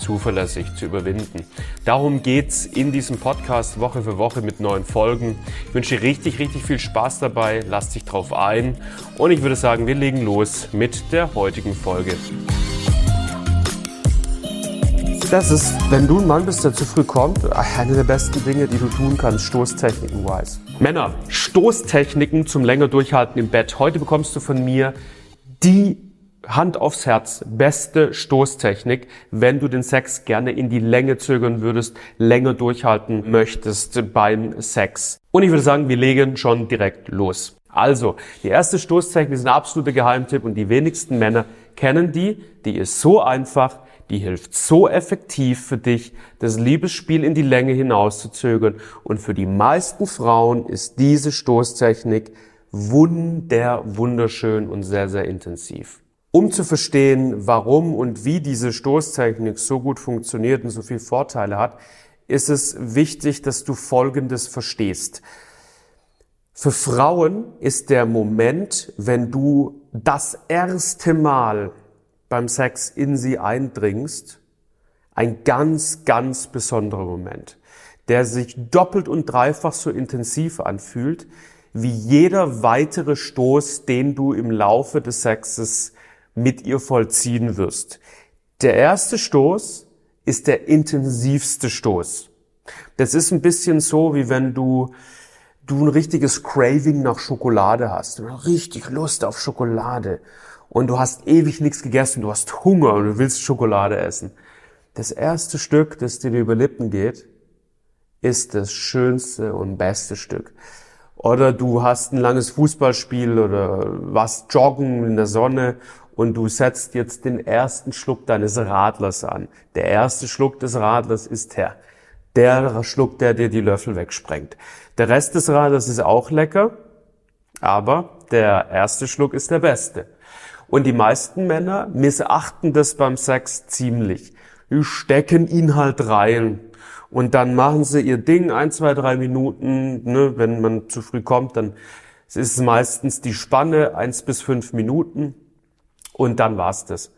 zuverlässig zu überwinden. Darum geht's in diesem Podcast Woche für Woche mit neuen Folgen. Ich wünsche dir richtig, richtig viel Spaß dabei. Lass dich drauf ein. Und ich würde sagen, wir legen los mit der heutigen Folge. Das ist, wenn du ein Mann bist, der zu früh kommt, eine der besten Dinge, die du tun kannst, Stoßtechniken-wise. Männer, Stoßtechniken zum länger Durchhalten im Bett. Heute bekommst du von mir die Hand aufs Herz, beste Stoßtechnik, wenn du den Sex gerne in die Länge zögern würdest, länger durchhalten möchtest beim Sex. Und ich würde sagen, wir legen schon direkt los. Also, die erste Stoßtechnik ist ein absoluter Geheimtipp und die wenigsten Männer kennen die. Die ist so einfach, die hilft so effektiv für dich, das Liebesspiel in die Länge hinauszuzögern. Und für die meisten Frauen ist diese Stoßtechnik wunder, wunderschön und sehr, sehr intensiv. Um zu verstehen, warum und wie diese Stoßtechnik so gut funktioniert und so viele Vorteile hat, ist es wichtig, dass du Folgendes verstehst. Für Frauen ist der Moment, wenn du das erste Mal beim Sex in sie eindringst, ein ganz, ganz besonderer Moment, der sich doppelt und dreifach so intensiv anfühlt, wie jeder weitere Stoß, den du im Laufe des Sexes mit ihr vollziehen wirst. Der erste Stoß ist der intensivste Stoß. Das ist ein bisschen so, wie wenn du du ein richtiges Craving nach Schokolade hast, du hast richtig Lust auf Schokolade und du hast ewig nichts gegessen, du hast Hunger und du willst Schokolade essen. Das erste Stück, das dir über Lippen geht, ist das schönste und beste Stück. Oder du hast ein langes Fußballspiel oder was joggen in der Sonne und du setzt jetzt den ersten Schluck deines Radlers an. Der erste Schluck des Radlers ist der, der Schluck, der dir die Löffel wegsprengt. Der Rest des Radlers ist auch lecker, aber der erste Schluck ist der beste. Und die meisten Männer missachten das beim Sex ziemlich. Die stecken ihn halt rein. Und dann machen sie ihr Ding, ein, zwei, drei Minuten. Ne, wenn man zu früh kommt, dann ist es meistens die Spanne, eins bis fünf Minuten und dann war's das.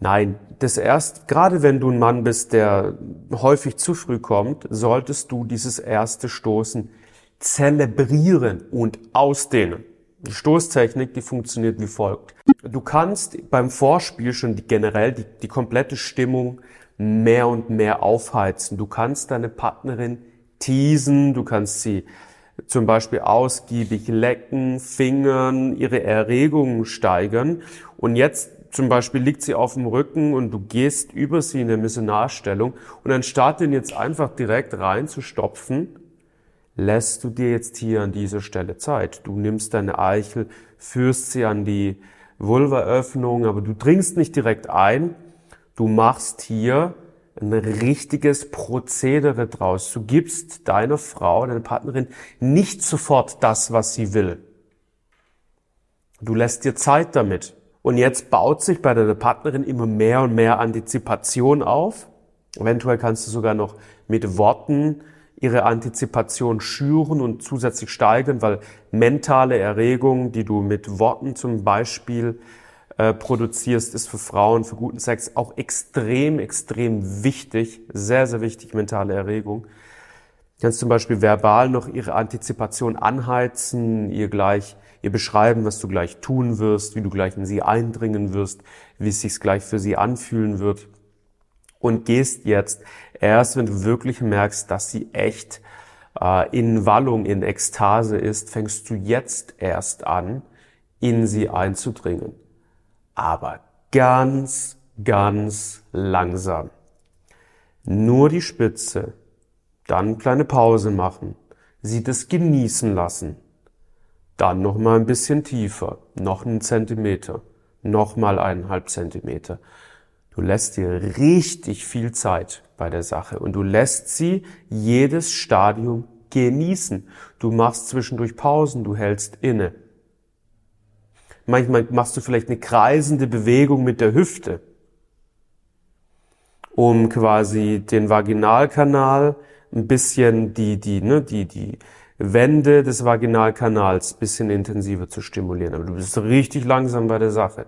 Nein, das erst, gerade wenn du ein Mann bist, der häufig zu früh kommt, solltest du dieses erste Stoßen zelebrieren und ausdehnen. Die Stoßtechnik, die funktioniert wie folgt. Du kannst beim Vorspiel schon die, generell die, die komplette Stimmung mehr und mehr aufheizen. Du kannst deine Partnerin teasen, du kannst sie zum Beispiel ausgiebig lecken, fingern, ihre Erregungen steigern. Und jetzt zum Beispiel liegt sie auf dem Rücken und du gehst über sie in der Missionarstellung und anstatt den jetzt einfach direkt reinzustopfen, lässt du dir jetzt hier an dieser Stelle Zeit. Du nimmst deine Eichel, führst sie an die Vulvaöffnung, aber du dringst nicht direkt ein. Du machst hier ein richtiges Prozedere draus. Du gibst deiner Frau, deiner Partnerin nicht sofort das, was sie will. Du lässt dir Zeit damit. Und jetzt baut sich bei deiner Partnerin immer mehr und mehr Antizipation auf. Eventuell kannst du sogar noch mit Worten ihre Antizipation schüren und zusätzlich steigern, weil mentale Erregung, die du mit Worten zum Beispiel äh, produzierst, ist für Frauen, für guten Sex auch extrem, extrem wichtig, sehr, sehr wichtig, mentale Erregung. Kannst zum Beispiel verbal noch ihre Antizipation anheizen, ihr gleich, ihr beschreiben, was du gleich tun wirst, wie du gleich in sie eindringen wirst, wie es sich gleich für sie anfühlen wird. Und gehst jetzt erst, wenn du wirklich merkst, dass sie echt äh, in Wallung, in Ekstase ist, fängst du jetzt erst an, in sie einzudringen aber ganz, ganz langsam. Nur die Spitze, dann kleine Pause machen, sie das genießen lassen, dann noch mal ein bisschen tiefer, noch einen Zentimeter, noch mal eineinhalb Zentimeter. Du lässt dir richtig viel Zeit bei der Sache und du lässt sie jedes Stadium genießen. Du machst zwischendurch Pausen, du hältst inne. Manchmal machst du vielleicht eine kreisende Bewegung mit der Hüfte, um quasi den Vaginalkanal ein bisschen die, die, ne, die, die Wände des Vaginalkanals ein bisschen intensiver zu stimulieren. Aber du bist richtig langsam bei der Sache.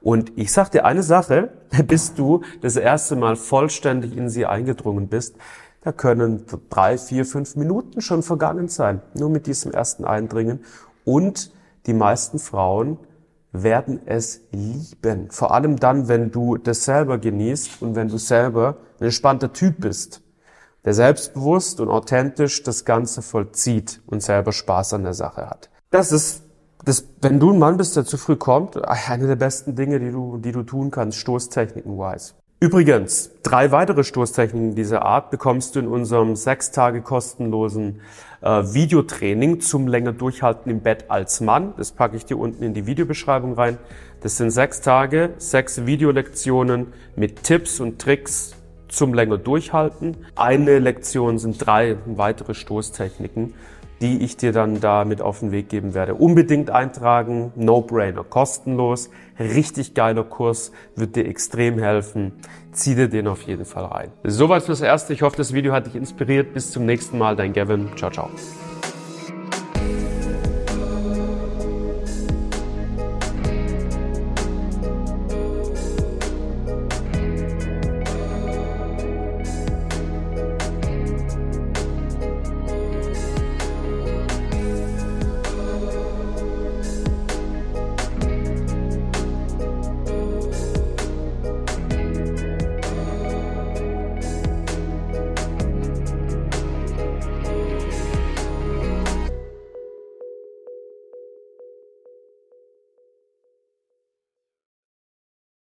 Und ich sag dir eine Sache, bis du das erste Mal vollständig in sie eingedrungen bist, da können drei, vier, fünf Minuten schon vergangen sein, nur mit diesem ersten Eindringen. Und die meisten Frauen werden es lieben. Vor allem dann, wenn du das selber genießt und wenn du selber ein entspannter Typ bist, der selbstbewusst und authentisch das Ganze vollzieht und selber Spaß an der Sache hat. Das ist, das, wenn du ein Mann bist, der zu früh kommt, eine der besten Dinge, die du, die du tun kannst, Stoßtechniken-wise. Übrigens, drei weitere Stoßtechniken dieser Art bekommst du in unserem sechs Tage kostenlosen äh, Videotraining zum länger durchhalten im Bett als Mann. Das packe ich dir unten in die Videobeschreibung rein. Das sind sechs Tage, sechs Videolektionen mit Tipps und Tricks zum länger durchhalten. Eine Lektion sind drei weitere Stoßtechniken die ich dir dann da mit auf den Weg geben werde. Unbedingt eintragen, No-Brainer, kostenlos, richtig geiler Kurs, wird dir extrem helfen. Zieh dir den auf jeden Fall rein. Soweit fürs Erste. Ich hoffe, das Video hat dich inspiriert. Bis zum nächsten Mal, dein Gavin. Ciao, ciao.